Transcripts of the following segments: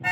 欢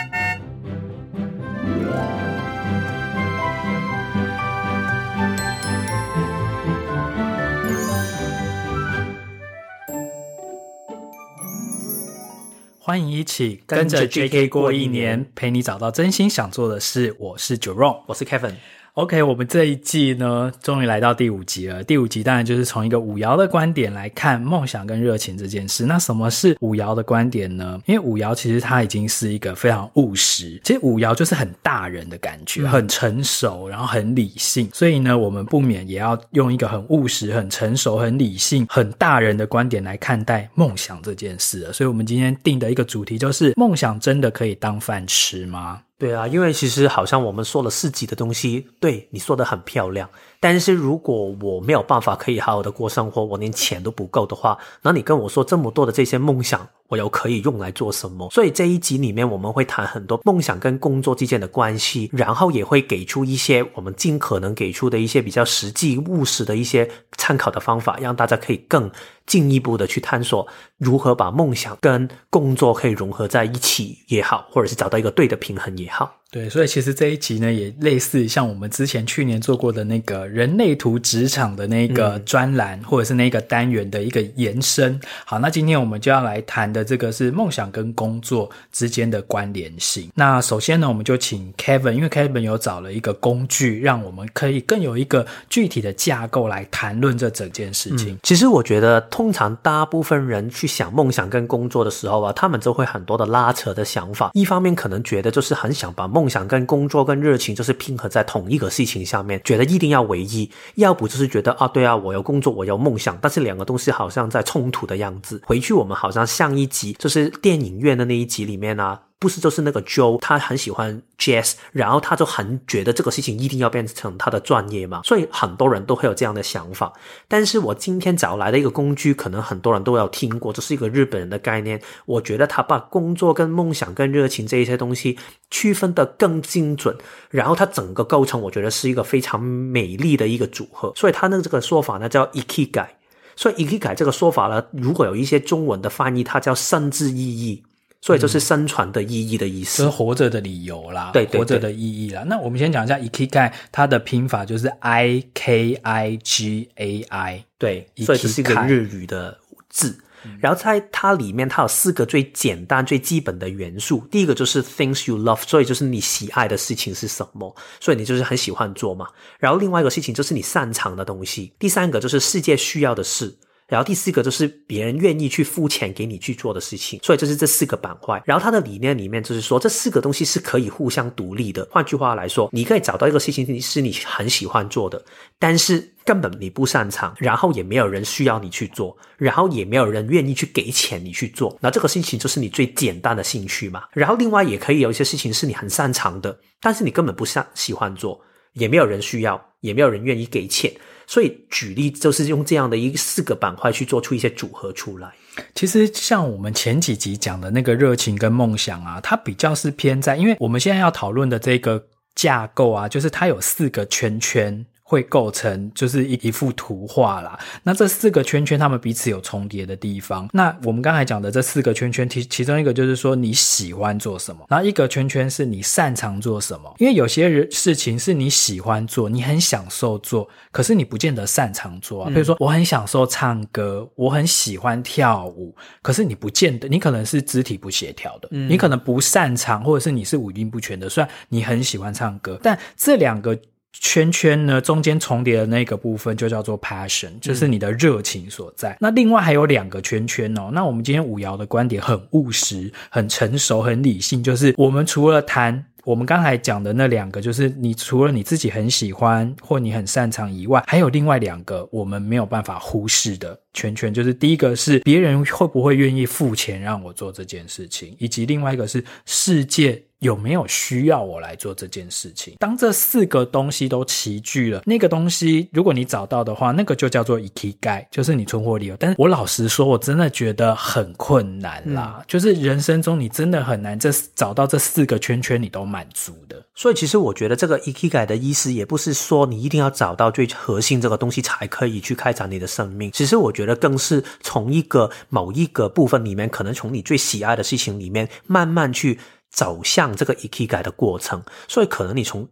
迎一起跟着 JK 过一年，陪你找到真心想做的事。我是 Jerome，我是 Kevin。OK，我们这一季呢，终于来到第五集了。第五集当然就是从一个五爻的观点来看梦想跟热情这件事。那什么是五爻的观点呢？因为五爻其实它已经是一个非常务实，其实五爻就是很大人的感觉，很成熟，然后很理性。所以呢，我们不免也要用一个很务实、很成熟、很理性、很大人的观点来看待梦想这件事了。所以我们今天定的一个主题就是：梦想真的可以当饭吃吗？对啊，因为其实好像我们说了四级的东西，对，你说的很漂亮。但是如果我没有办法可以好好的过生活，我连钱都不够的话，那你跟我说这么多的这些梦想，我又可以用来做什么？所以这一集里面我们会谈很多梦想跟工作之间的关系，然后也会给出一些我们尽可能给出的一些比较实际务实的一些参考的方法，让大家可以更进一步的去探索如何把梦想跟工作可以融合在一起也好，或者是找到一个对的平衡也好。对，所以其实这一集呢，也类似像我们之前去年做过的那个人类图职场的那个专栏，嗯、或者是那个单元的一个延伸。好，那今天我们就要来谈的这个是梦想跟工作之间的关联性。那首先呢，我们就请 Kevin，因为 Kevin 有找了一个工具，让我们可以更有一个具体的架构来谈论这整件事情。嗯、其实我觉得，通常大部分人去想梦想跟工作的时候啊，他们就会很多的拉扯的想法。一方面可能觉得就是很想把梦想跟工作跟热情就是拼合在同一个事情下面，觉得一定要唯一；要不就是觉得啊，对啊，我有工作，我有梦想，但是两个东西好像在冲突的样子。回去我们好像上一集就是电影院的那一集里面啊。不是，就是那个 Joe，他很喜欢 Jazz，然后他就很觉得这个事情一定要变成他的专业嘛，所以很多人都会有这样的想法。但是我今天找来的一个工具，可能很多人都有听过，这是一个日本人的概念。我觉得他把工作跟梦想跟热情这一些东西区分得更精准，然后他整个构成，我觉得是一个非常美丽的一个组合。所以他那这个说法呢，叫 Ikigai。所以 Ikigai 这个说法呢，如果有一些中文的翻译，它叫甚至意义。所以就是生存的意义的意思，嗯、就是活着的理由啦，对，对，对，活着的意义啦。那我们先讲一下 Ikigai，它的拼法就是 I K I G A I，对，所以这是一个日语的字。嗯、然后在它里面，它有四个最简单、最基本的元素。第一个就是 things you love，所以就是你喜爱的事情是什么，所以你就是很喜欢做嘛。然后另外一个事情就是你擅长的东西。第三个就是世界需要的事。然后第四个就是别人愿意去付钱给你去做的事情，所以就是这四个板块。然后他的理念里面就是说，这四个东西是可以互相独立的。换句话来说，你可以找到一个事情是你很喜欢做的，但是根本你不擅长，然后也没有人需要你去做，然后也没有人愿意去给钱你去做。那这个事情就是你最简单的兴趣嘛。然后另外也可以有一些事情是你很擅长的，但是你根本不擅喜欢做，也没有人需要，也没有人愿意给钱。所以举例就是用这样的一个四个板块去做出一些组合出来。其实像我们前几集讲的那个热情跟梦想啊，它比较是偏在，因为我们现在要讨论的这个架构啊，就是它有四个圈圈。会构成就是一一幅图画啦。那这四个圈圈，它们彼此有重叠的地方。那我们刚才讲的这四个圈圈，其其中一个就是说你喜欢做什么，然后一个圈圈是你擅长做什么。因为有些人事情是你喜欢做，你很享受做，可是你不见得擅长做啊。比如说，我很享受唱歌，我很喜欢跳舞，可是你不见得，你可能是肢体不协调的，你可能不擅长，或者是你是五音不全的。虽然你很喜欢唱歌，但这两个。圈圈呢，中间重叠的那个部分就叫做 passion，就是你的热情所在。嗯、那另外还有两个圈圈哦。那我们今天五爻的观点很务实、很成熟、很理性，就是我们除了谈我们刚才讲的那两个，就是你除了你自己很喜欢或你很擅长以外，还有另外两个我们没有办法忽视的圈圈，就是第一个是别人会不会愿意付钱让我做这件事情，以及另外一个是世界。有没有需要我来做这件事情？当这四个东西都齐聚了，那个东西如果你找到的话，那个就叫做 Ikigai，就是你存活理由。但是我老实说，我真的觉得很困难啦。嗯、就是人生中你真的很难这找到这四个圈圈你都满足的。所以其实我觉得这个 Ikigai 的意思也不是说你一定要找到最核心这个东西才可以去开展你的生命。其实我觉得更是从一个某一个部分里面，可能从你最喜爱的事情里面慢慢去。走向这个一起改的过程，所以可能你从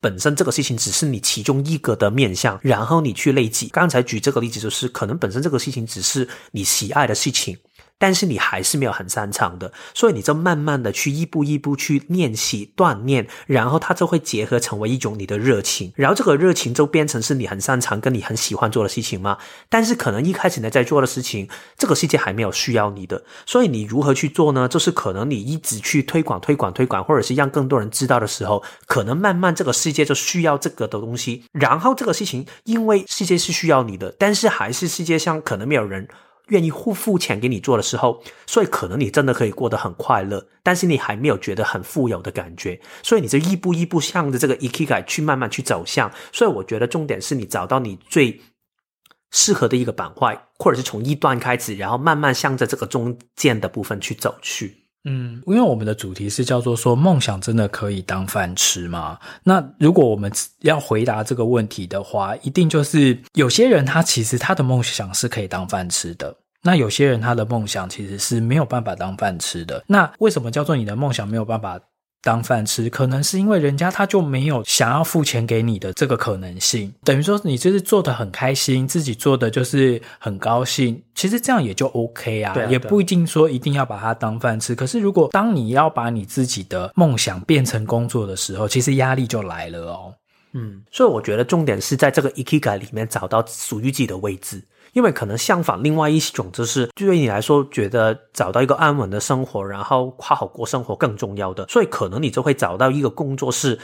本身这个事情只是你其中一个的面向，然后你去累积。刚才举这个例子，就是可能本身这个事情只是你喜爱的事情。但是你还是没有很擅长的，所以你就慢慢的去一步一步去练习锻炼，然后它就会结合成为一种你的热情，然后这个热情就变成是你很擅长跟你很喜欢做的事情吗？但是可能一开始你在做的事情，这个世界还没有需要你的，所以你如何去做呢？就是可能你一直去推广推广推广，或者是让更多人知道的时候，可能慢慢这个世界就需要这个的东西，然后这个事情因为世界是需要你的，但是还是世界上可能没有人。愿意付付钱给你做的时候，所以可能你真的可以过得很快乐，但是你还没有觉得很富有的感觉，所以你就一步一步向着这个 ikigai 去慢慢去走向。所以我觉得重点是你找到你最适合的一个板块，或者是从一段开始，然后慢慢向着这个中间的部分去走去。嗯，因为我们的主题是叫做说，梦想真的可以当饭吃吗？那如果我们要回答这个问题的话，一定就是有些人他其实他的梦想是可以当饭吃的，那有些人他的梦想其实是没有办法当饭吃的。那为什么叫做你的梦想没有办法当饭吃，可能是因为人家他就没有想要付钱给你的这个可能性，等于说你就是做的很开心，自己做的就是很高兴，其实这样也就 OK 啊，啊，也不一定说一定要把它当饭吃。可是如果当你要把你自己的梦想变成工作的时候，其实压力就来了哦。嗯，所以我觉得重点是在这个 Ikigai 里面找到属于自己的位置。因为可能相反，另外一种就是对你来说，觉得找到一个安稳的生活，然后好好过生活更重要的，所以可能你就会找到一个工作是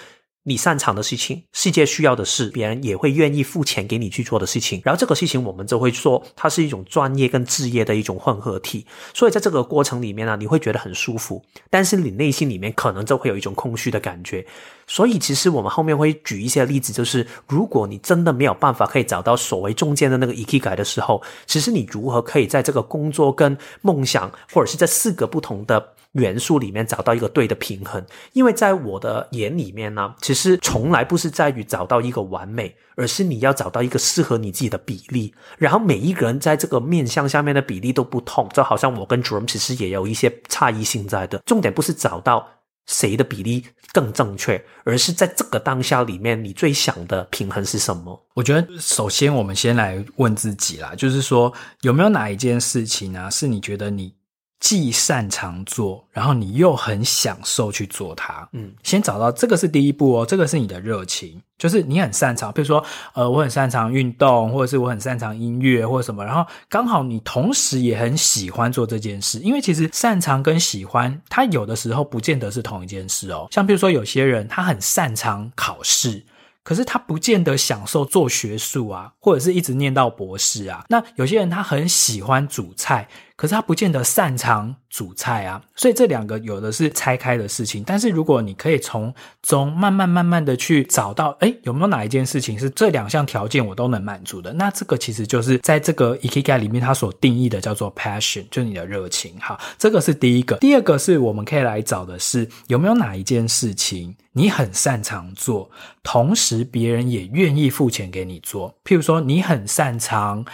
你擅长的事情，世界需要的事，别人也会愿意付钱给你去做的事情。然后这个事情，我们就会说它是一种专业跟职业的一种混合体。所以在这个过程里面呢，你会觉得很舒服，但是你内心里面可能就会有一种空虚的感觉。所以，其实我们后面会举一些例子，就是如果你真的没有办法可以找到所谓中间的那个 ikigai 的时候，其实你如何可以在这个工作跟梦想，或者是这四个不同的元素里面找到一个对的平衡？因为在我的眼里面呢，其实从来不是在于找到一个完美，而是你要找到一个适合你自己的比例。然后每一个人在这个面相下面的比例都不同，就好像我跟 Jerome 其实也有一些差异性在的。重点不是找到。谁的比例更正确，而是在这个当下里面，你最想的平衡是什么？我觉得，首先我们先来问自己啦，就是说，有没有哪一件事情啊，是你觉得你既擅长做，然后你又很享受去做它。嗯，先找到这个是第一步哦，这个是你的热情，就是你很擅长，比如说，呃，我很擅长运动，或者是我很擅长音乐或者什么，然后刚好你同时也很喜欢做这件事，因为其实擅长跟喜欢，它有的时候不见得是同一件事哦。像比如说有些人他很擅长考试。可是他不见得享受做学术啊，或者是一直念到博士啊。那有些人他很喜欢煮菜，可是他不见得擅长煮菜啊。所以这两个有的是拆开的事情。但是如果你可以从中慢慢慢慢的去找到，诶，有没有哪一件事情是这两项条件我都能满足的？那这个其实就是在这个 EKI 里面它所定义的叫做 passion，就是你的热情。好，这个是第一个。第二个是我们可以来找的是有没有哪一件事情。你很擅长做，同时别人也愿意付钱给你做。譬如说，你很擅长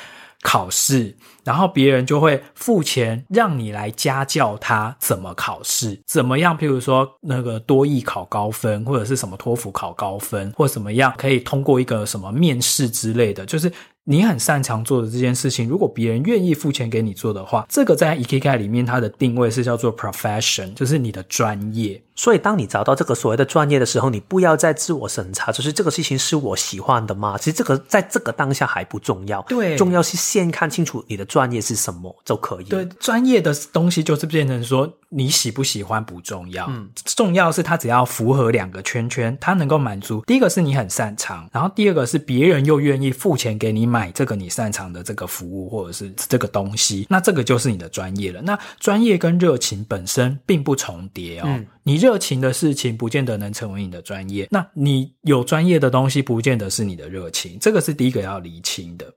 考试，然后别人就会付钱让你来家教他怎么考试，怎么样？譬如说，那个多益考高分，或者是什么托福考高分，或怎么样可以通过一个什么面试之类的，就是。你很擅长做的这件事情，如果别人愿意付钱给你做的话，这个在 Ikigai 里面它的定位是叫做 profession，就是你的专业。所以当你找到这个所谓的专业的时候，你不要再自我审查，就是这个事情是我喜欢的吗？其实这个在这个当下还不重要，对，重要是先看清楚你的专业是什么都可以。对，专业的东西就是变成说你喜不喜欢不重要，嗯，重要是它只要符合两个圈圈，它能够满足。第一个是你很擅长，然后第二个是别人又愿意付钱给你。买这个你擅长的这个服务或者是这个东西，那这个就是你的专业了。那专业跟热情本身并不重叠哦。嗯、你热情的事情不见得能成为你的专业，那你有专业的东西不见得是你的热情。这个是第一个要厘清的。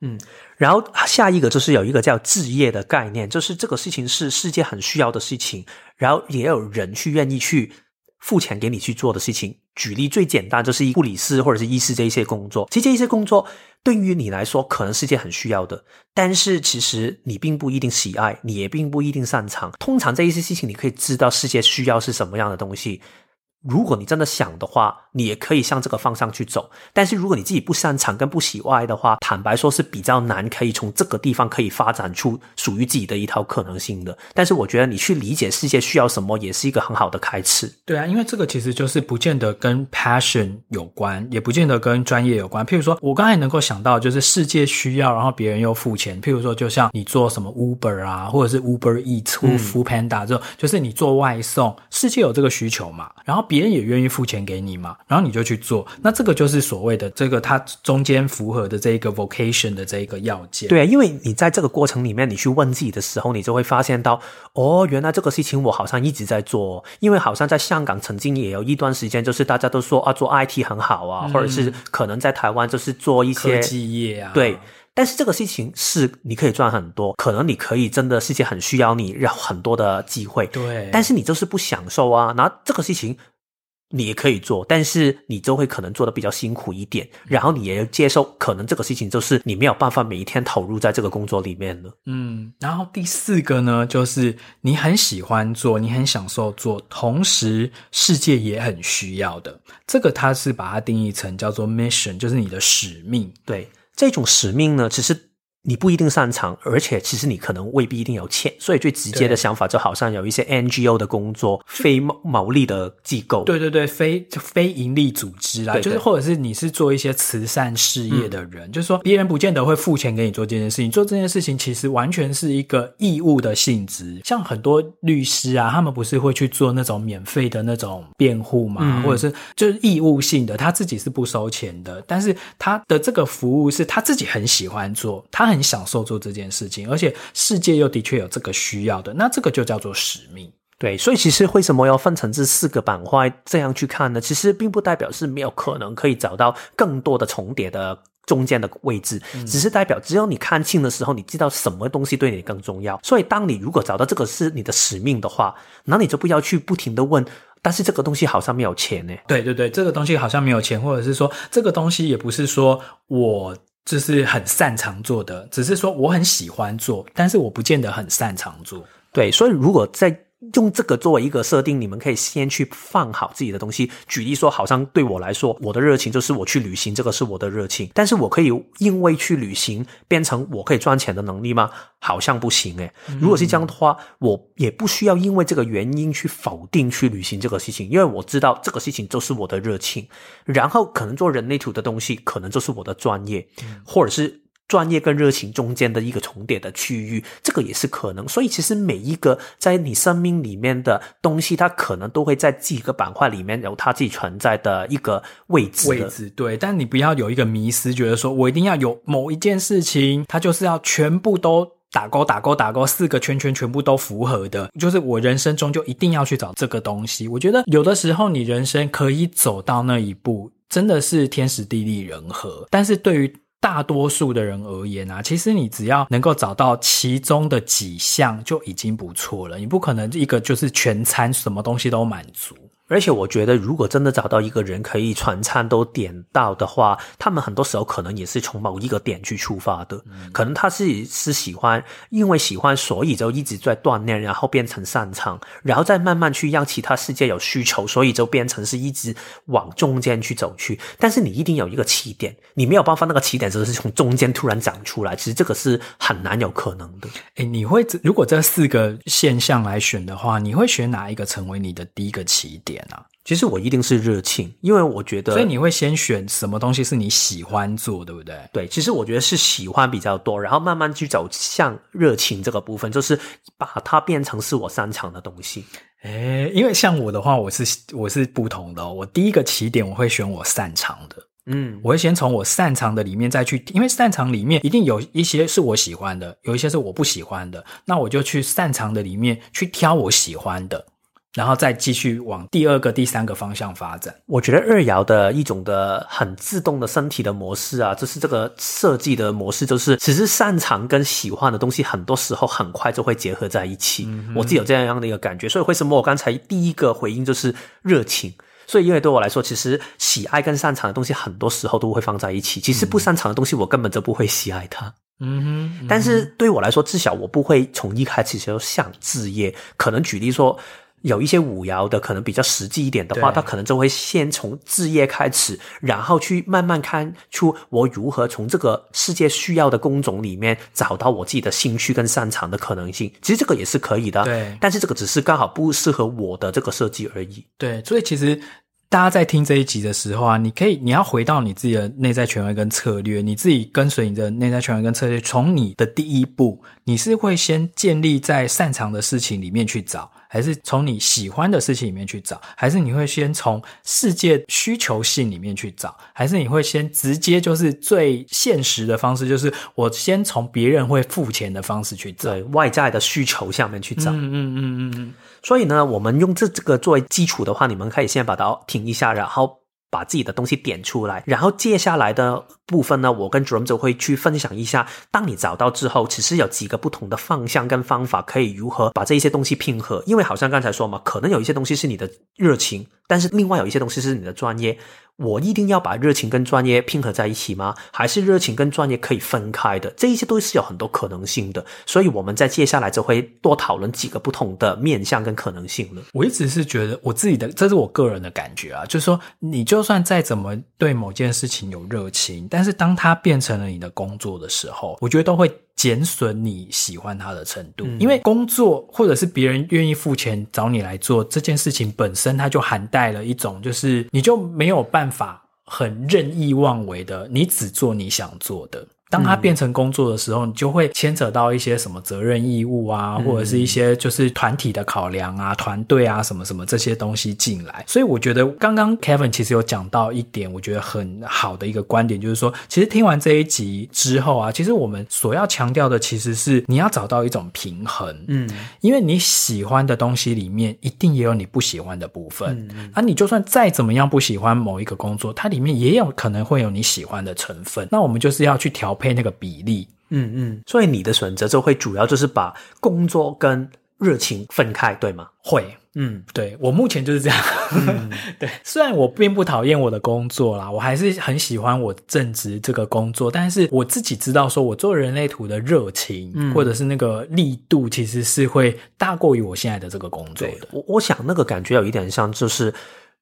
嗯，然后下一个就是有一个叫置业的概念，就是这个事情是世界很需要的事情，然后也有人去愿意去。付钱给你去做的事情。举例最简单，就是护理师或者是医师这一些工作。其实这一些工作对于你来说，可能是件很需要的，但是其实你并不一定喜爱，你也并不一定擅长。通常这一些事情，你可以知道世界需要是什么样的东西。如果你真的想的话，你也可以向这个方向去走。但是如果你自己不擅长跟不喜爱的话，坦白说是比较难可以从这个地方可以发展出属于自己的一套可能性的。但是我觉得你去理解世界需要什么，也是一个很好的开始。对啊，因为这个其实就是不见得跟 passion 有关，也不见得跟专业有关。譬如说，我刚才能够想到就是世界需要，然后别人又付钱。譬如说，就像你做什么 Uber 啊，或者是 Uber Eats 或 Foodpanda 这种，就是你做外送，世界有这个需求嘛，然后别别人也愿意付钱给你嘛，然后你就去做，那这个就是所谓的这个它中间符合的这一个 vocation 的这一个要件。对啊，因为你在这个过程里面，你去问自己的时候，你就会发现到，哦，原来这个事情我好像一直在做，因为好像在香港曾经也有一段时间，就是大家都说啊，做 IT 很好啊，嗯、或者是可能在台湾就是做一些科技业啊，对。但是这个事情是你可以赚很多，可能你可以真的世界很需要你，有很多的机会，对。但是你就是不享受啊，那这个事情。你也可以做，但是你就会可能做的比较辛苦一点，然后你也要接受，可能这个事情就是你没有办法每一天投入在这个工作里面了。嗯，然后第四个呢，就是你很喜欢做，你很享受做，同时世界也很需要的，这个它是把它定义成叫做 mission，就是你的使命。对，这种使命呢，其实。你不一定擅长，而且其实你可能未必一定有钱，所以最直接的想法就好像有一些 NGO 的工作，非牟利的机构，对对对，非非盈利组织啦，对对就是或者是你是做一些慈善事业的人，嗯、就是说别人不见得会付钱给你做这件事情，做这件事情其实完全是一个义务的性质。像很多律师啊，他们不是会去做那种免费的那种辩护嘛，嗯、或者是就是义务性的，他自己是不收钱的，但是他的这个服务是他自己很喜欢做，他很。你享受做这件事情，而且世界又的确有这个需要的，那这个就叫做使命。对，所以其实为什么要分成这四个板块这样去看呢？其实并不代表是没有可能可以找到更多的重叠的中间的位置，嗯、只是代表只有你看清的时候，你知道什么东西对你更重要。所以，当你如果找到这个是你的使命的话，那你就不要去不停的问，但是这个东西好像没有钱呢？对对对，这个东西好像没有钱，或者是说这个东西也不是说我。这是很擅长做的，只是说我很喜欢做，但是我不见得很擅长做。对，所以如果在用这个作为一个设定，你们可以先去放好自己的东西。举例说，好像对我来说，我的热情就是我去旅行，这个是我的热情。但是我可以因为去旅行变成我可以赚钱的能力吗？好像不行诶。如果是这样的话，我也不需要因为这个原因去否定去旅行这个事情，因为我知道这个事情就是我的热情。然后可能做人类图的东西，可能就是我的专业，或者是。专业跟热情中间的一个重叠的区域，这个也是可能。所以，其实每一个在你生命里面的东西，它可能都会在几个板块里面有它自己存在的一个位置。位置对，但你不要有一个迷思，觉得说我一定要有某一件事情，它就是要全部都打勾、打勾、打勾，四个圈圈全部都符合的，就是我人生中就一定要去找这个东西。我觉得有的时候你人生可以走到那一步，真的是天时地利人和。但是对于大多数的人而言啊，其实你只要能够找到其中的几项就已经不错了。你不可能一个就是全餐什么东西都满足。而且我觉得，如果真的找到一个人可以全餐都点到的话，他们很多时候可能也是从某一个点去出发的。嗯、可能他是是喜欢，因为喜欢，所以就一直在锻炼，然后变成擅长，然后再慢慢去让其他世界有需求，所以就变成是一直往中间去走去。但是你一定有一个起点，你没有办法那个起点就是从中间突然长出来，其实这个是很难有可能的。诶，你会如果这四个现象来选的话，你会选哪一个成为你的第一个起点？其实我一定是热情，因为我觉得，所以你会先选什么东西是你喜欢做，对不对？对，其实我觉得是喜欢比较多，然后慢慢去走向热情这个部分，就是把它变成是我擅长的东西。诶，因为像我的话，我是我是不同的哦，我第一个起点我会选我擅长的，嗯，我会先从我擅长的里面再去，因为擅长里面一定有一些是我喜欢的，有一些是我不喜欢的，那我就去擅长的里面去挑我喜欢的。然后再继续往第二个、第三个方向发展。我觉得二爻的一种的很自动的身体的模式啊，就是这个设计的模式，就是其实擅长跟喜欢的东西，很多时候很快就会结合在一起。嗯、我自己有这样样的一个感觉，所以为什么我刚才第一个回应就是热情？所以因为对我来说，其实喜爱跟擅长的东西，很多时候都会放在一起。其实不擅长的东西，我根本就不会喜爱它。嗯哼，嗯哼。但是对我来说，至少我不会从一开始就想置业。可能举例说。有一些五爻的可能比较实际一点的话，他可能就会先从置业开始，然后去慢慢看出我如何从这个世界需要的工种里面找到我自己的兴趣跟擅长的可能性。其实这个也是可以的，对。但是这个只是刚好不适合我的这个设计而已。对，所以其实。大家在听这一集的时候啊，你可以，你要回到你自己的内在权威跟策略，你自己跟随你的内在权威跟策略。从你的第一步，你是会先建立在擅长的事情里面去找，还是从你喜欢的事情里面去找，还是你会先从世界需求性里面去找，还是你会先直接就是最现实的方式，就是我先从别人会付钱的方式去找，对，外在的需求下面去找。嗯嗯嗯嗯嗯。所以呢，我们用这这个作为基础的话，你们可以先把它停一下，然后把自己的东西点出来，然后接下来的部分呢，我跟 Jerome 就会去分享一下，当你找到之后，其实有几个不同的方向跟方法，可以如何把这一些东西拼合。因为好像刚才说嘛，可能有一些东西是你的热情，但是另外有一些东西是你的专业。我一定要把热情跟专业拼合在一起吗？还是热情跟专业可以分开的？这一些都是有很多可能性的，所以我们在接下来就会多讨论几个不同的面向跟可能性了。我一直是觉得我自己的，这是我个人的感觉啊，就是说，你就算再怎么对某件事情有热情，但是当它变成了你的工作的时候，我觉得都会。减损你喜欢他的程度，嗯，因为工作或者是别人愿意付钱找你来做这件事情本身，它就含带了一种，就是你就没有办法很任意妄为的，你只做你想做的。当它变成工作的时候，你就会牵扯到一些什么责任义务啊，或者是一些就是团体的考量啊、团队啊什么什么这些东西进来。所以我觉得刚刚 Kevin 其实有讲到一点，我觉得很好的一个观点，就是说，其实听完这一集之后啊，其实我们所要强调的其实是你要找到一种平衡，嗯，因为你喜欢的东西里面一定也有你不喜欢的部分，嗯，啊，你就算再怎么样不喜欢某一个工作，它里面也有可能会有你喜欢的成分。那我们就是要去调。配那个比例，嗯嗯，所以你的选择就会主要就是把工作跟热情分开，对吗？会，嗯，对，我目前就是这样。嗯、对，虽然我并不讨厌我的工作啦，我还是很喜欢我正职这个工作，但是我自己知道，说我做人类图的热情、嗯、或者是那个力度，其实是会大过于我现在的这个工作的。我我想那个感觉有一点像，就是。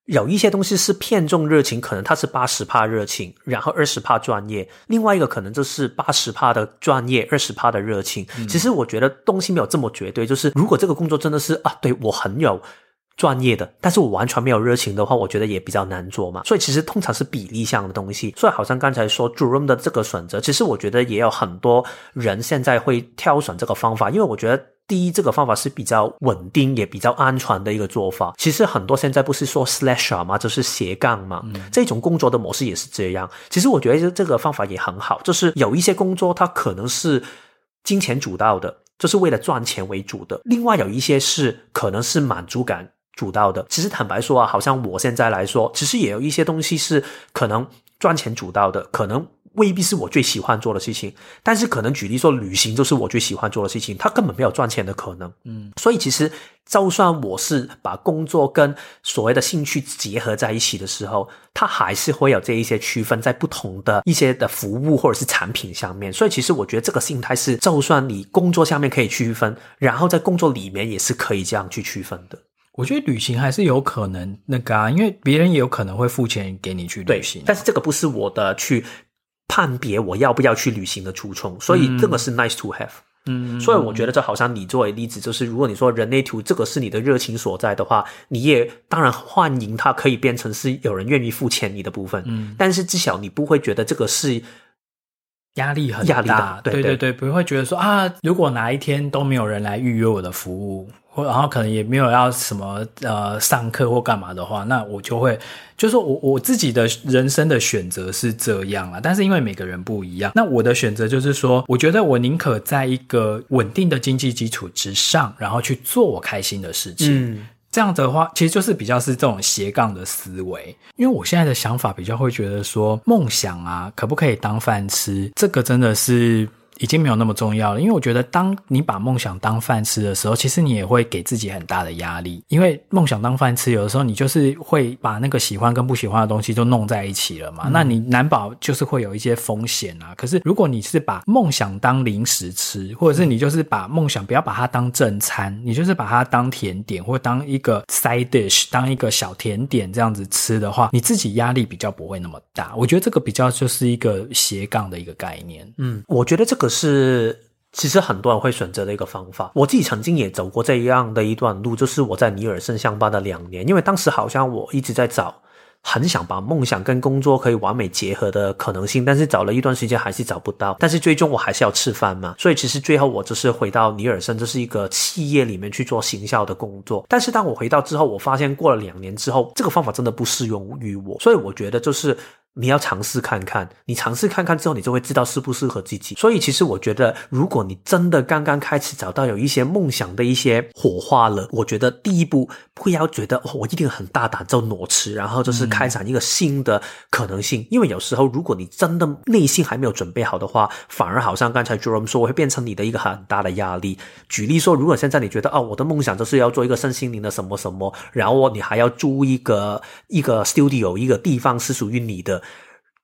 有一些东西是偏重热情，可能它是八十帕热情，然后二十帕专业；另外一个可能就是八十帕的专业，二十帕的热情。嗯。其实我觉得东西没有这么绝对，就是如果这个工作真的是啊，对，我很有专业的，但是我完全没有热情的话，我觉得也比较难做嘛。所以其实通常是比例上的东西。所以好像刚才说 Jerome 的这个选择，其实我觉得也有很多人现在会挑选这个方法，因为我觉得。第一，这个方法是比较稳定也比较安全的一个做法。其实很多现在不是说 slasher 吗？就是斜杠嘛。嗯。这种工作的模式也是这样。其实我觉得这个方法也很好，就是有一些工作它可能是金钱主导的，就是为了赚钱为主的；另外有一些是可能是满足感主导的。其实坦白说啊，好像我现在来说，其实也有一些东西是可能赚钱主导的，可能。未必是我最喜欢做的事情，但是可能举例说，旅行就是我最喜欢做的事情，它根本没有赚钱的可能。嗯，所以其实就算我是把工作跟所谓的兴趣结合在一起的时候，它还是会有这一些区分在不同的一些的服务或者是产品上面。所以其实我觉得这个心态是，就算你工作下面可以区分，然后在工作里面也是可以这样去区分的。我觉得旅行还是有可能那个啊，因为别人也有可能会付钱给你去旅行，但是这个不是我的去。判别我要不要去旅行的初衷，所以这个是 nice to have。嗯，所以我觉得这好像你作为例子，就是如果你说人类图这个是你的热情所在的话，你也当然欢迎它可以变成是有人愿意付钱你的部分。嗯，但是至少你不会觉得这个是压力很大。压力大，对对对，不会觉得说啊，如果哪一天都没有人来预约我的服务。或然后可能也没有要什么呃上课或干嘛的话，那我就会就是说我我自己的人生的选择是这样啊，但是因为每个人不一样，那我的选择就是说，我觉得我宁可在一个稳定的经济基础之上，然后去做我开心的事情。嗯这样的话，其实就是比较是这种斜杠的思维。因为我现在的想法比较会觉得说，梦想啊，可不可以当饭吃？这个真的是。已经没有那么重要了，因为我觉得，当你把梦想当饭吃的时候，其实你也会给自己很大的压力。因为梦想当饭吃，有的时候你就是会把那个喜欢跟不喜欢的东西都弄在一起了嘛。嗯、那你难保就是会有一些风险啊。可是如果你是把梦想当零食吃，或者是你就是把梦想不要把它当正餐，你就是把它当甜点或当一个 side dish，当一个小甜点这样子吃的话，你自己压力比较不会那么大。我觉得这个比较就是一个斜杠的一个概念。嗯，我觉得这个。是，其实很多人会选择的一个方法。我自己曾经也走过这样的一段路，就是我在尼尔森上班的两年，因为当时好像我一直在找，很想把梦想跟工作可以完美结合的可能性，但是找了一段时间还是找不到。但是最终我还是要吃饭嘛，所以其实最后我就是回到尼尔森，这是一个企业里面去做行销的工作。但是当我回到之后，我发现过了两年之后，这个方法真的不适用于我，所以我觉得就是。你要尝试看看，你尝试看看之后，你就会知道适不适合自己。所以，其实我觉得，如果你真的刚刚开始找到有一些梦想的一些火花了，我觉得第一步不要觉得哦，我一定很大胆就裸辞，然后就是开展一个新的可能性。嗯。因为有时候，如果你真的内心还没有准备好的话，反而好像刚才 Jerome 说，我会变成你的一个很大的压力。举例说，如果现在你觉得哦，我的梦想就是要做一个身心灵的什么什么，然后你还要租一个一个 studio 一个地方是属于你的。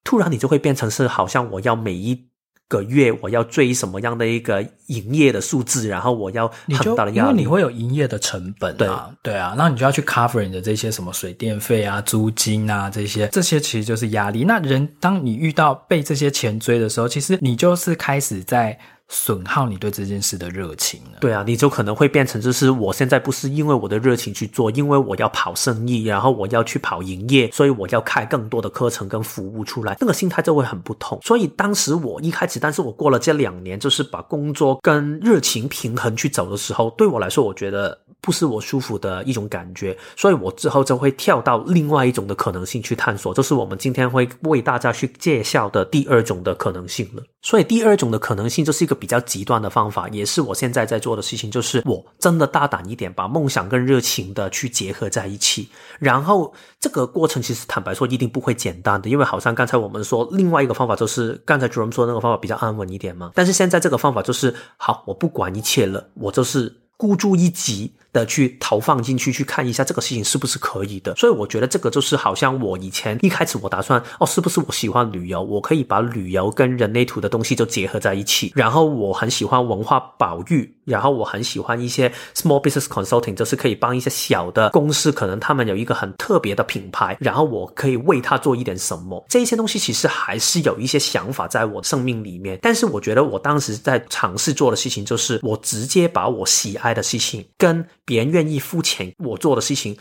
突然，你就会变成是好像我要每一个月我要追什么样的一个营业的数字，然后我要很大的压力，因为你会有营业的成本啊，对，对啊，那你就要去 cover 你的这些什么水电费啊、租金啊这些，这些其实就是压力。那人当你遇到被这些钱追的时候，其实你就是开始在。损耗你对这件事的热情了。对啊，你就可能会变成就是我现在不是因为我的热情去做，因为我要跑生意，然后我要去跑营业，所以我要开更多的课程跟服务出来，那个心态就会很不同。所以当时我一开始，但是我过了这两年，就是把工作跟热情平衡去走的时候，对我来说，我觉得不是我舒服的一种感觉，所以我之后就会跳到另外一种的可能性去探索，就是我们今天会为大家去介绍的第二种的可能性了。所以第二种的可能性就是一个。比较极端的方法，也是我现在在做的事情，就是我真的大胆一点，把梦想跟热情的去结合在一起。然后这个过程其实坦白说一定不会简单的，因为好像刚才我们说另外一个方法就是刚才 Jerome 说的那个方法比较安稳一点嘛。但是现在这个方法就是好，我不管一切了，我就是孤注一掷。的去投放进去，去看一下这个事情是不是可以的。所以我觉得这个就是好像我以前一开始我打算哦，是不是我喜欢旅游，我可以把旅游跟人类图的东西就结合在一起。然后我很喜欢文化保育，然后我很喜欢一些 small business consulting，就是可以帮一些小的公司，可能他们有一个很特别的品牌，然后我可以为他做一点什么。这一些东西其实还是有一些想法在我生命里面，但是我觉得我当时在尝试做的事情，就是我直接把我喜爱的事情跟别人愿意付钱我做的事情，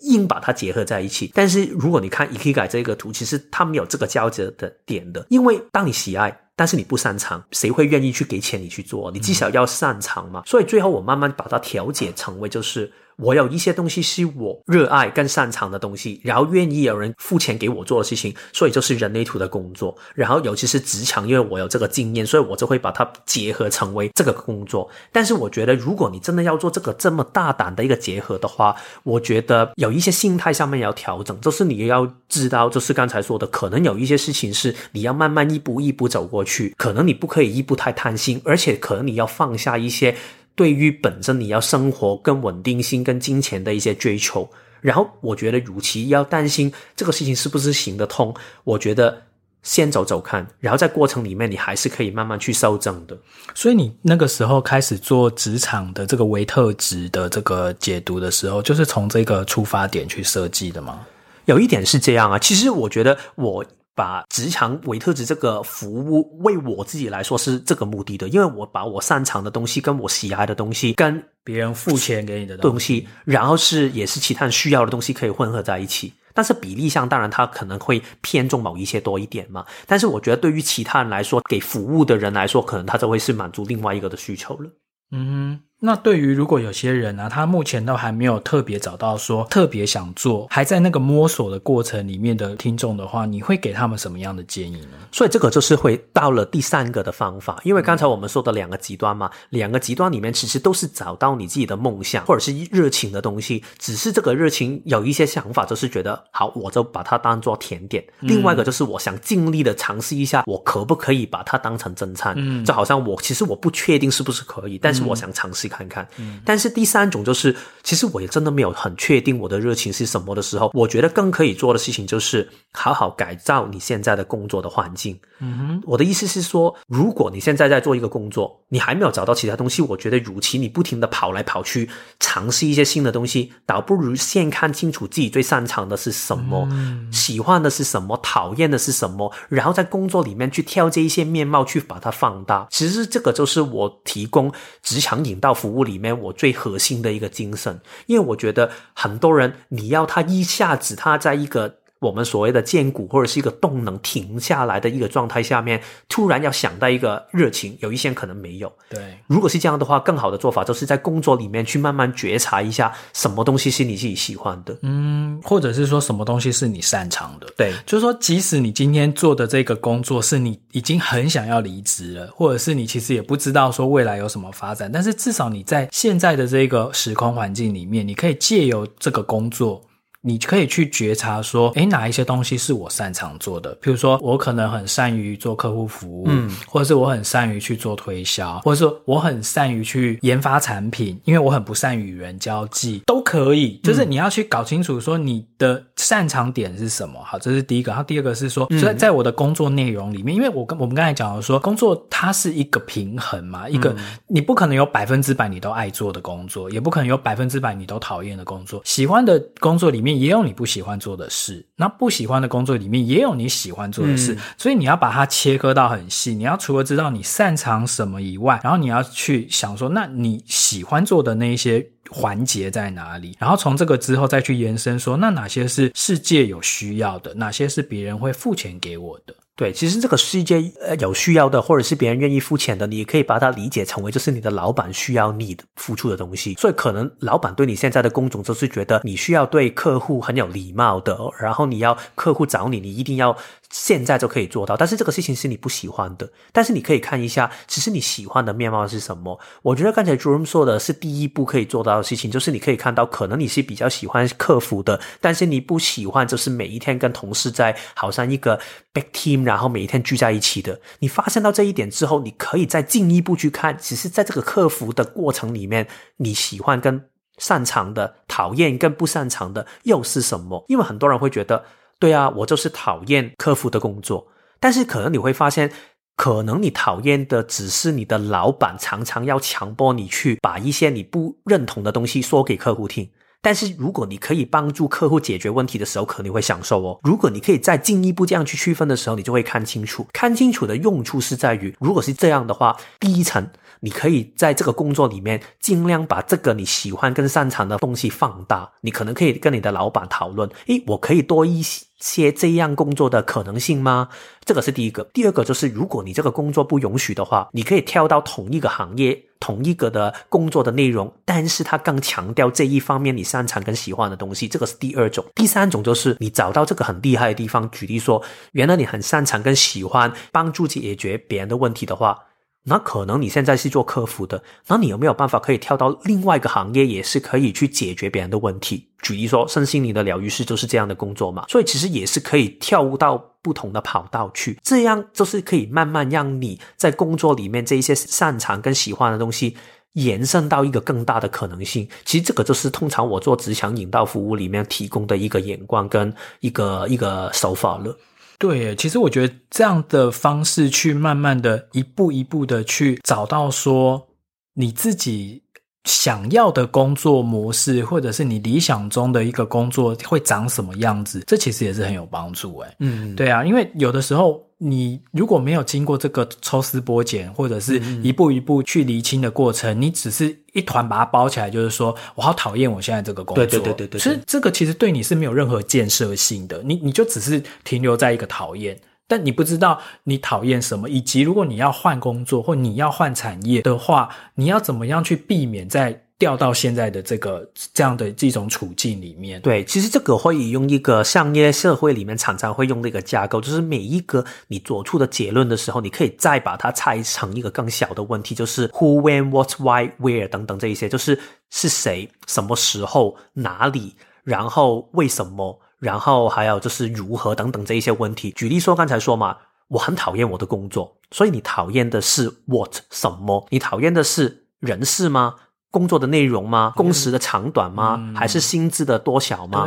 硬把它结合在一起。但是如果你看 e k i g a 这个图，其实它没有这个交集的点的。因为当你喜爱，但是你不擅长，谁会愿意去给钱你去做？你至少要擅长嘛。所以最后我慢慢把它调节成为就是。我有一些东西是我热爱、更擅长的东西，然后愿意有人付钱给我做的事情，所以就是人类图的工作。然后尤其是职场，因为我有这个经验，所以我就会把它结合成为这个工作。但是我觉得，如果你真的要做这个这么大胆的一个结合的话，我觉得有一些心态上面要调整，就是你要知道，就是刚才说的，可能有一些事情是你要慢慢一步一步走过去，可能你不可以一步太贪心，而且可能你要放下一些。对于本身你要生活跟稳定性跟金钱的一些追求，然后我觉得，与其要担心这个事情是不是行得通，我觉得先走走看，然后在过程里面你还是可以慢慢去修正的。所以你那个时候开始做职场的这个维特值的这个解读的时候，就是从这个出发点去设计的吗？有一点是这样啊，其实我觉得我。把职场维特值这个服务为我自己来说是这个目的的，因为我把我擅长的东西跟我喜爱的东西跟别人付钱给你的东西，然后是也是其他人需要的东西可以混合在一起。但是比例上，当然它可能会偏重某一些多一点嘛。但是我觉得对于其他人来说，给服务的人来说，可能他就会是满足另外一个的需求了。嗯哼。那对于如果有些人呢、啊，他目前都还没有特别找到说特别想做，还在那个摸索的过程里面的听众的话，你会给他们什么样的建议呢？所以这个就是会到了第三个的方法，因为刚才我们说的两个极端嘛，两个极端里面其实都是找到你自己的梦想或者是热情的东西，只是这个热情有一些想法，就是觉得好，我就把它当做甜点；另外一个就是我想尽力的尝试一下，我可不可以把它当成正餐？嗯，就好像我其实我不确定是不是可以，但是我想尝试。看看，嗯但是第三种就是，其实我也真的没有很确定我的热情是什么的时候，我觉得更可以做的事情就是好好改造你现在的工作的环境。嗯哼，我的意思是说，如果你现在在做一个工作，你还没有找到其他东西，我觉得与其你不停的跑来跑去尝试一些新的东西，倒不如先看清楚自己最擅长的是什么，嗯、喜欢的是什么，讨厌的是什么，然后在工作里面去挑这一些面貌去把它放大。其实这个就是我提供职场引导服务里面我最核心的一个精神，因为我觉得很多人你要他一下子他在一个。我们所谓的荐股或者是一个动能停下来的一个状态下面，突然要想到一个热情，有一些人可能没有。对，如果是这样的话，更好的做法就是在工作里面去慢慢觉察一下，什么东西是你自己喜欢的，嗯，或者是说什么东西是你擅长的。对，就是说，即使你今天做的这个工作是你已经很想要离职了，或者是你其实也不知道说未来有什么发展，但是至少你在现在的这个时空环境里面，你可以借由这个工作。你可以去觉察说，诶，哪一些东西是我擅长做的？比如说，我可能很善于做客户服务，嗯，或者是我很善于去做推销，或者说我很善于去研发产品，因为我很不善于与人交际，都可以。就是你要去搞清楚说你的擅长点是什么。好，这是第一个。然后第二个是说，在在我的工作内容里面，因为我跟我们刚才讲的说，工作它是一个平衡嘛，一个你不可能有百分之百你都爱做的工作，也不可能有百分之百你都讨厌的工作。喜欢的工作里面。也有你不喜欢做的事，那不喜欢的工作里面也有你喜欢做的事，嗯、所以你要把它切割到很细。你要除了知道你擅长什么以外，然后你要去想说，那你喜欢做的那一些环节在哪里？然后从这个之后再去延伸说，那哪些是世界有需要的，哪些是别人会付钱给我的？对，其实这个世界呃有需要的，或者是别人愿意付钱的，你可以把它理解成为就是你的老板需要你付出的东西。所以可能老板对你现在的工种就是觉得你需要对客户很有礼貌的，然后你要客户找你，你一定要现在就可以做到。但是这个事情是你不喜欢的，但是你可以看一下，其实你喜欢的面貌是什么？我觉得刚才 Jerome 说的是第一步可以做到的事情，就是你可以看到，可能你是比较喜欢客服的，但是你不喜欢就是每一天跟同事在好像一个 big team。然后每一天聚在一起的，你发现到这一点之后，你可以再进一步去看，只是在这个克服的过程里面，你喜欢跟擅长的，讨厌跟不擅长的又是什么？因为很多人会觉得，对啊，我就是讨厌客服的工作，但是可能你会发现，可能你讨厌的只是你的老板常常要强迫你去把一些你不认同的东西说给客户听。但是如果你可以帮助客户解决问题的时候，可能会享受哦。如果你可以再进一步这样去区分的时候，你就会看清楚。看清楚的用处是在于，如果是这样的话，第一层，你可以在这个工作里面尽量把这个你喜欢跟擅长的东西放大。你可能可以跟你的老板讨论，诶，我可以多一些些。这样工作的可能性吗？这个是第一个。第二个就是，如果你这个工作不允许的话，你可以跳到同一个行业、同一个的工作的内容，但是它更强调这一方面你擅长跟喜欢的东西。这个是第二种。第三种就是你找到这个很厉害的地方，举例说，原来你很擅长跟喜欢帮助解决别人的问题的话。那可能你现在是做客服的，那你有没有办法可以跳到另外一个行业，也是可以去解决别人的问题？举例说，身心灵的疗愈师就是这样的工作嘛，所以其实也是可以跳到不同的跑道去，这样就是可以慢慢让你在工作里面这一些擅长跟喜欢的东西延伸到一个更大的可能性。其实这个就是通常我做职场引导服务里面提供的一个眼光跟一个一个手法了。对，其实我觉得这样的方式去慢慢的一步一步的去找到说你自己想要的工作模式，或者是你理想中的一个工作会长什么样子，这其实也是很有帮助哎。嗯，对啊，因为有的时候。你如果没有经过这个抽丝剥茧，或者是一步一步去厘清的过程，嗯、你只是一团把它包起来，就是说我好讨厌我现在这个工作。对对对对对。其实这个其实对你是没有任何建设性的，你你就只是停留在一个讨厌。但你不知道你讨厌什么，以及如果你要换工作或你要换产业的话，你要怎么样去避免在掉到现在的这个这样的这种处境里面？对，其实这个会用一个商业社会里面常常会用的一个架构，就是每一个你做出的结论的时候，你可以再把它拆成一个更小的问题，就是 who、when、what、why、where 等等这一些，就是是谁、什么时候、哪里，然后为什么。然后还有就是如何等等这一些问题。举例说，刚才说嘛，我很讨厌我的工作，所以你讨厌的是 what 什么？你讨厌的是人事吗？工作的内容吗？工时的长短吗？嗯、还是薪资的多少吗？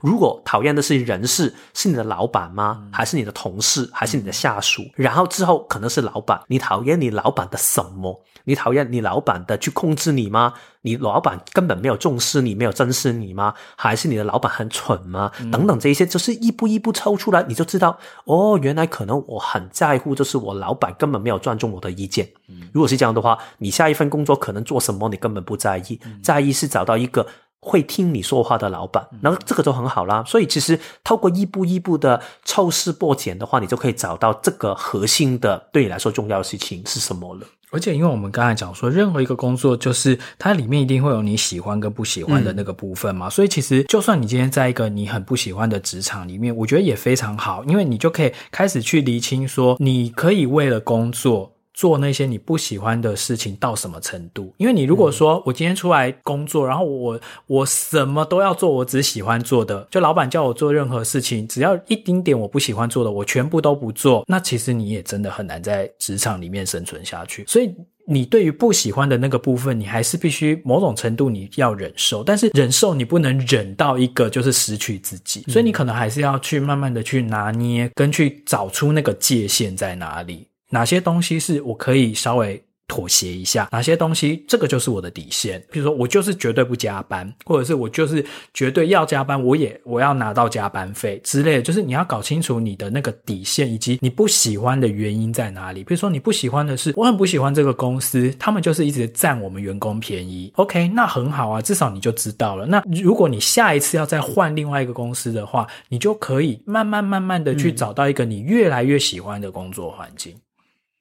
如果讨厌的是人事，是你的老板吗？嗯、还是你的同事？还是你的下属？嗯、然后之后可能是老板，你讨厌你老板的什么？你讨厌你老板的去控制你吗？你老板根本没有重视你，没有珍视你吗？还是你的老板很蠢吗？嗯、等等，这一些就是一步一步抽出来，你就知道哦，原来可能我很在乎，就是我老板根本没有尊重我的意见。嗯、如果是这样的话，你下一份工作可能做什么，你根本不在意，嗯、在意是找到一个会听你说话的老板，那这个就很好啦。所以其实透过一步一步的抽丝剥茧的话，你就可以找到这个核心的对你来说重要的事情是什么了。而且，因为我们刚才讲说，任何一个工作，就是它里面一定会有你喜欢跟不喜欢的那个部分嘛。嗯、所以，其实就算你今天在一个你很不喜欢的职场里面，我觉得也非常好，因为你就可以开始去厘清说，你可以为了工作。做那些你不喜欢的事情到什么程度？因为你如果说我今天出来工作，然后我我什么都要做，我只喜欢做的，就老板叫我做任何事情，只要一丁点我不喜欢做的，我全部都不做。那其实你也真的很难在职场里面生存下去。所以你对于不喜欢的那个部分，你还是必须某种程度你要忍受，但是忍受你不能忍到一个就是失去自己。所以你可能还是要去慢慢的去拿捏，跟去找出那个界限在哪里。哪些东西是我可以稍微妥协一下？哪些东西这个就是我的底线？比如说，我就是绝对不加班，或者是我就是绝对要加班，我也我要拿到加班费之类的。就是你要搞清楚你的那个底线，以及你不喜欢的原因在哪里。比如说，你不喜欢的是，我很不喜欢这个公司，他们就是一直占我们员工便宜。OK，那很好啊，至少你就知道了。那如果你下一次要再换另外一个公司的话，你就可以慢慢慢慢的去找到一个你越来越喜欢的工作环境。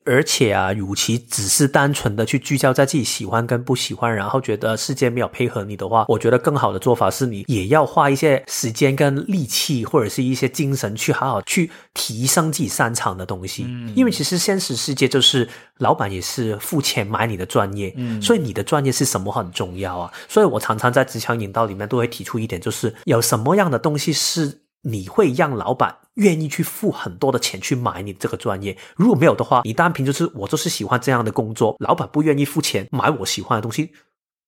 而且啊，与其只是单纯的去聚焦在自己喜欢跟不喜欢，然后觉得世界没有配合你的话，我觉得更好的做法是你也要花一些时间跟力气，或者是一些精神去好好去提升自己擅长的东西。嗯，因为其实现实世界就是老板也是付钱买你的专业，嗯，所以你的专业是什么很重要啊。所以我常常在职场引导里面都会提出一点，就是有什么样的东西是你会让老板愿意去付很多的钱去买你这个专业，如果没有的话，你单凭就是我就是喜欢这样的工作，老板不愿意付钱买我喜欢的东西，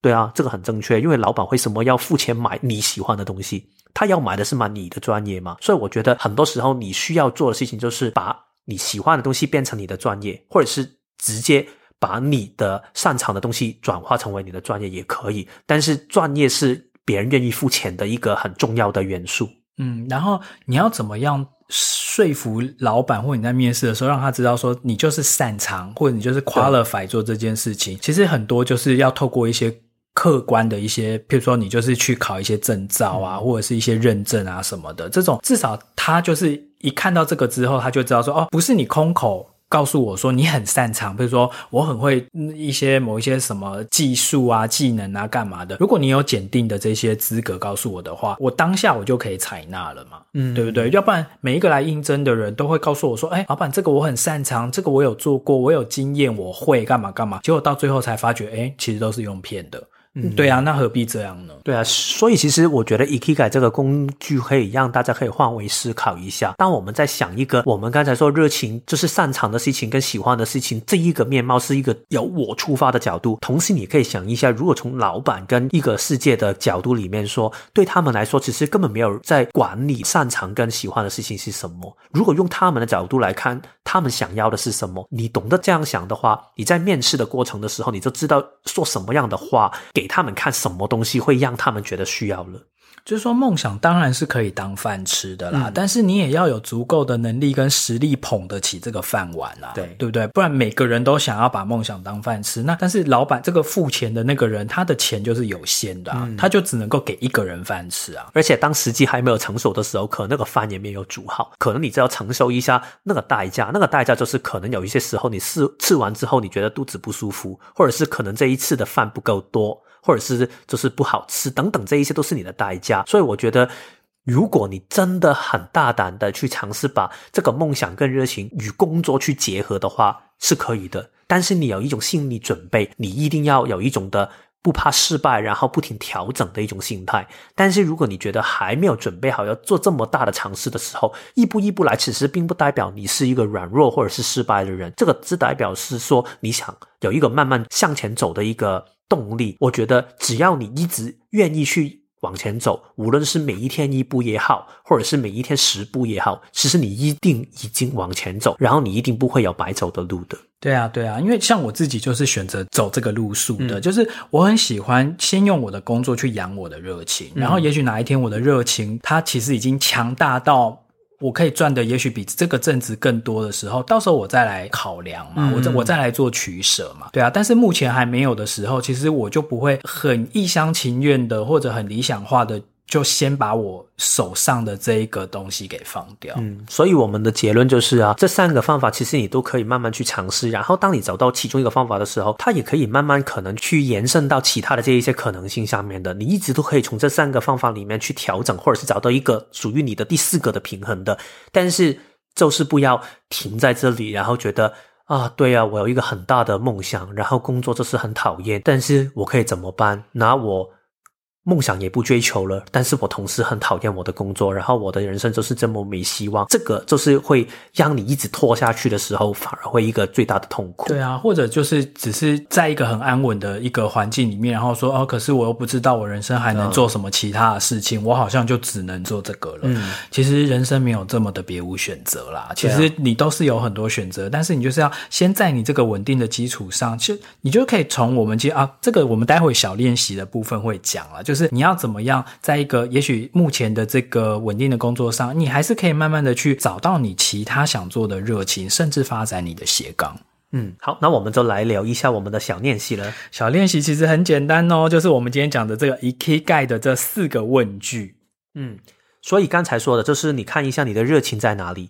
对啊，这个很正确，因为老板为什么要付钱买你喜欢的东西？他要买的是买你的专业嘛。所以我觉得很多时候你需要做的事情就是把你喜欢的东西变成你的专业，或者是直接把你的擅长的东西转化成为你的专业也可以。但是专业是别人愿意付钱的一个很重要的元素。嗯，然后你要怎么样说服老板，或者你在面试的时候让他知道说你就是擅长，或者你就是 qualify 做这件事情。其实很多就是要透过一些客观的一些，譬如说你就是去考一些证照啊，或者是一些认证啊什么的。这种至少他就是一看到这个之后，他就知道说哦，不是你空口。告诉我说你很擅长，比如说我很会一些某一些什么技术啊、技能啊、干嘛的。如果你有检定的这些资格告诉我的话，我当下我就可以采纳了嘛，嗯，对不对？要不然每一个来应征的人都会告诉我说，哎，老板，这个我很擅长，这个我有做过，我有经验，我会干嘛干嘛。结果到最后才发觉，哎，其实都是用骗的。嗯，对啊，那何必这样呢？对啊，所以其实我觉得 Ikigai 这个工具可以让大家可以换位思考一下。当我们在想一个我们刚才说热情就是擅长的事情跟喜欢的事情这一个面貌是一个由我出发的角度，同时你可以想一下，如果从老板跟一个世界的角度里面说，对他们来说其实根本没有在管理擅长跟喜欢的事情是什么。如果用他们的角度来看，他们想要的是什么，你懂得这样想的话，你在面试的过程的时候，你就知道说什么样的话给。给他们看什么东西会让他们觉得需要了。就是说，梦想当然是可以当饭吃的啦，嗯，但是你也要有足够的能力跟实力捧得起这个饭碗啊，对，对不对？不然每个人都想要把梦想当饭吃，那但是老板这个付钱的那个人，他的钱就是有限的啊，嗯，他就只能够给一个人饭吃啊。而且当时机还没有成熟的时候，可能那个饭也没有煮好，可能你只要承受一下那个代价，那个代价就是可能有一些时候你试吃完之后，你觉得肚子不舒服，或者是可能这一次的饭不够多。或者是就是不好吃等等，这一些都是你的代价。所以我觉得，如果你真的很大胆的去尝试把这个梦想跟热情与工作去结合的话，是可以的。但是你有一种心理准备，你一定要有一种的不怕失败，然后不停调整的一种心态。但是如果你觉得还没有准备好要做这么大的尝试的时候，一步一步来，其实并不代表你是一个软弱或者是失败的人。这个只代表是说你想有一个慢慢向前走的一个。动力，我觉得只要你一直愿意去往前走，无论是每一天一步也好，或者是每一天十步也好，其实你一定已经往前走，然后你一定不会有白走的路的。对啊，对啊，因为像我自己就是选择走这个路数的，嗯，就是我很喜欢先用我的工作去养我的热情，然后也许哪一天我的热情它其实已经强大到。我可以赚的也许比这个正职更多的时候，到时候我再来考量嘛，嗯、我再我再来做取舍嘛，对啊。但是目前还没有的时候，其实我就不会很一厢情愿的或者很理想化的。就先把我手上的这一个东西给放掉。嗯，所以我们的结论就是啊，这三个方法其实你都可以慢慢去尝试。然后当你找到其中一个方法的时候，它也可以慢慢可能去延伸到其他的这一些可能性上面的。你一直都可以从这三个方法里面去调整，或者是找到一个属于你的第四个的平衡的。但是就是不要停在这里，然后觉得啊，对啊，我有一个很大的梦想，然后工作就是很讨厌，但是我可以怎么办？那我。梦想也不追求了，但是我同时很讨厌我的工作，然后我的人生就是这么没希望。这个就是会让你一直拖下去的时候，反而会一个最大的痛苦。对啊，或者就是只是在一个很安稳的一个环境里面，然后说哦，可是我又不知道我人生还能做什么其他的事情，嗯、我好像就只能做这个了。嗯，其实人生没有这么的别无选择啦。其实你都是有很多选择，但是你就是要先在你这个稳定的基础上，其实你就可以从我们接啊，这个我们待会小练习的部分会讲了，就。就是你要怎么样，在一个也许目前的这个稳定的工作上，你还是可以慢慢的去找到你其他想做的热情，甚至发展你的斜杠。嗯，好，那我们就来聊一下我们的小练习了。小练习其实很简单哦，就是我们今天讲的这个 Ikigai 的这四个问句。嗯，所以刚才说的就是你看一下你的热情在哪里，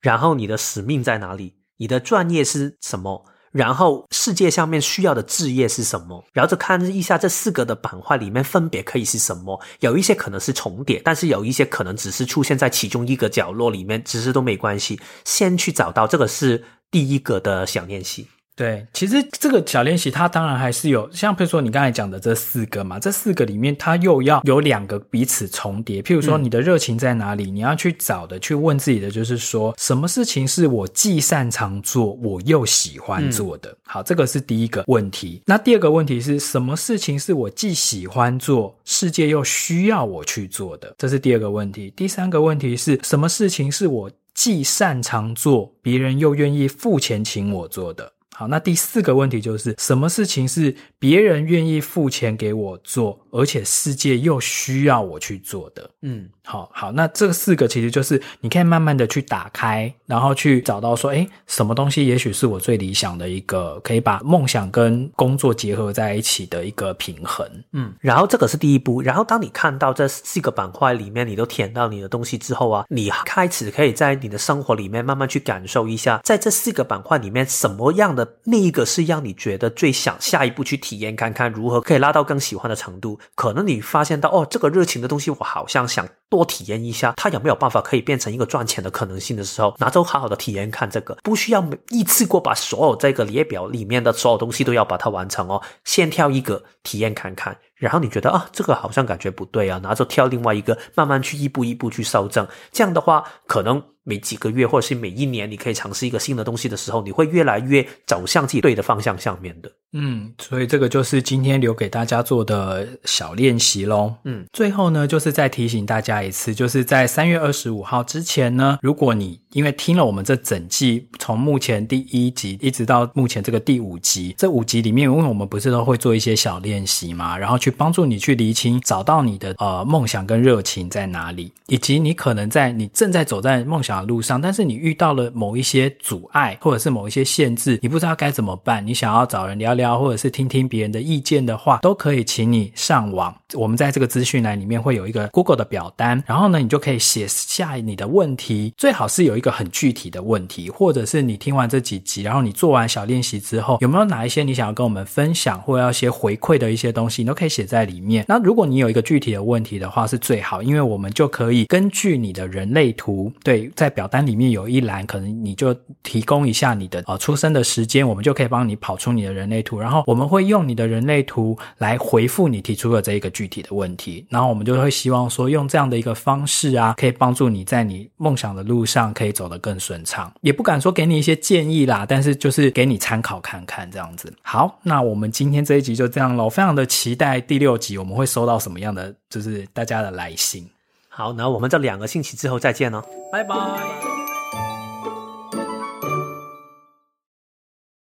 然后你的使命在哪里，你的专业是什么。然后世界上面需要的置业是什么？然后就看一下这四个的板块里面分别可以是什么。有一些可能是重叠，但是有一些可能只是出现在其中一个角落里面，其实都没关系。先去找到这个是第一个的小练习。对，其实这个小练习它当然还是有，像比如说你刚才讲的这四个嘛，这四个里面它又要有两个彼此重叠。譬如说你的热情在哪里，嗯，你要去找的，去问自己的，就是说什么事情是我既擅长做，我又喜欢做的。嗯。好，这个是第一个问题。那第二个问题是什么事情是我既喜欢做，世界又需要我去做的？这是第二个问题。第三个问题是什么事情是我既擅长做，别人又愿意付钱请我做的？好，那第四个问题就是什么事情是别人愿意付钱给我做，而且世界又需要我去做的？嗯，好好，那这四个其实就是你可以慢慢的去打开，然后去找到说，哎，什么东西也许是我最理想的一个可以把梦想跟工作结合在一起的一个平衡。嗯，然后这个是第一步，然后当你看到这四个板块里面你都填到你的东西之后啊，你开始可以在你的生活里面慢慢去感受一下，在这四个板块里面什么样的。那一个是让你觉得最想下一步去体验看看如何可以拉到更喜欢的程度。可能你发现到哦，这个热情的东西我好像想多体验一下，它有没有办法可以变成一个赚钱的可能性的时候，拿走好好的体验看这个，不需要一次过把所有这个列表里面的所有东西都要把它完成哦，先挑一个体验看看，然后你觉得啊，这个好像感觉不对啊，拿走挑另外一个，慢慢去一步一步去修正。这样的话，可能。每几个月，或者是每一年，你可以尝试一个新的东西的时候，你会越来越走向自己对的方向上面的。嗯，所以这个就是今天留给大家做的小练习喽。嗯，最后呢，就是再提醒大家一次，就是在三月二十五号之前呢，如果你因为听了我们这整季，从目前第一集一直到目前这个第五集，这五集里面，因为我们不是都会做一些小练习嘛，然后去帮助你去厘清，找到你的呃梦想跟热情在哪里，以及你可能在你正在走在梦想的路上，但是你遇到了某一些阻碍或者是某一些限制，你不知道该怎么办，你想要找人聊聊，或者是听听别人的意见的话，都可以，请你上网。我们在这个资讯栏里面会有一个 Google 的表单，然后呢，你就可以写下你的问题，最好是有一个很具体的问题，或者是你听完这几集，然后你做完小练习之后，有没有哪一些你想要跟我们分享，或要些回馈的一些东西，你都可以写在里面。那如果你有一个具体的问题的话，是最好，因为我们就可以根据你的人类图，对，在表单里面有一栏，可能你就提供一下你的呃出生的时间，我们就可以帮你跑出你的人类，然后我们会用你的人类图来回复你提出的这一个具体的问题，然后我们就会希望说，用这样的一个方式啊，可以帮助你在你梦想的路上可以走得更顺畅。也不敢说给你一些建议啦，但是就是给你参考看看这样子。好，那我们今天这一集就这样喽，非常的期待第六集我们会收到什么样的，就是大家的来信。好，那我们这两个星期之后再见喽，拜拜。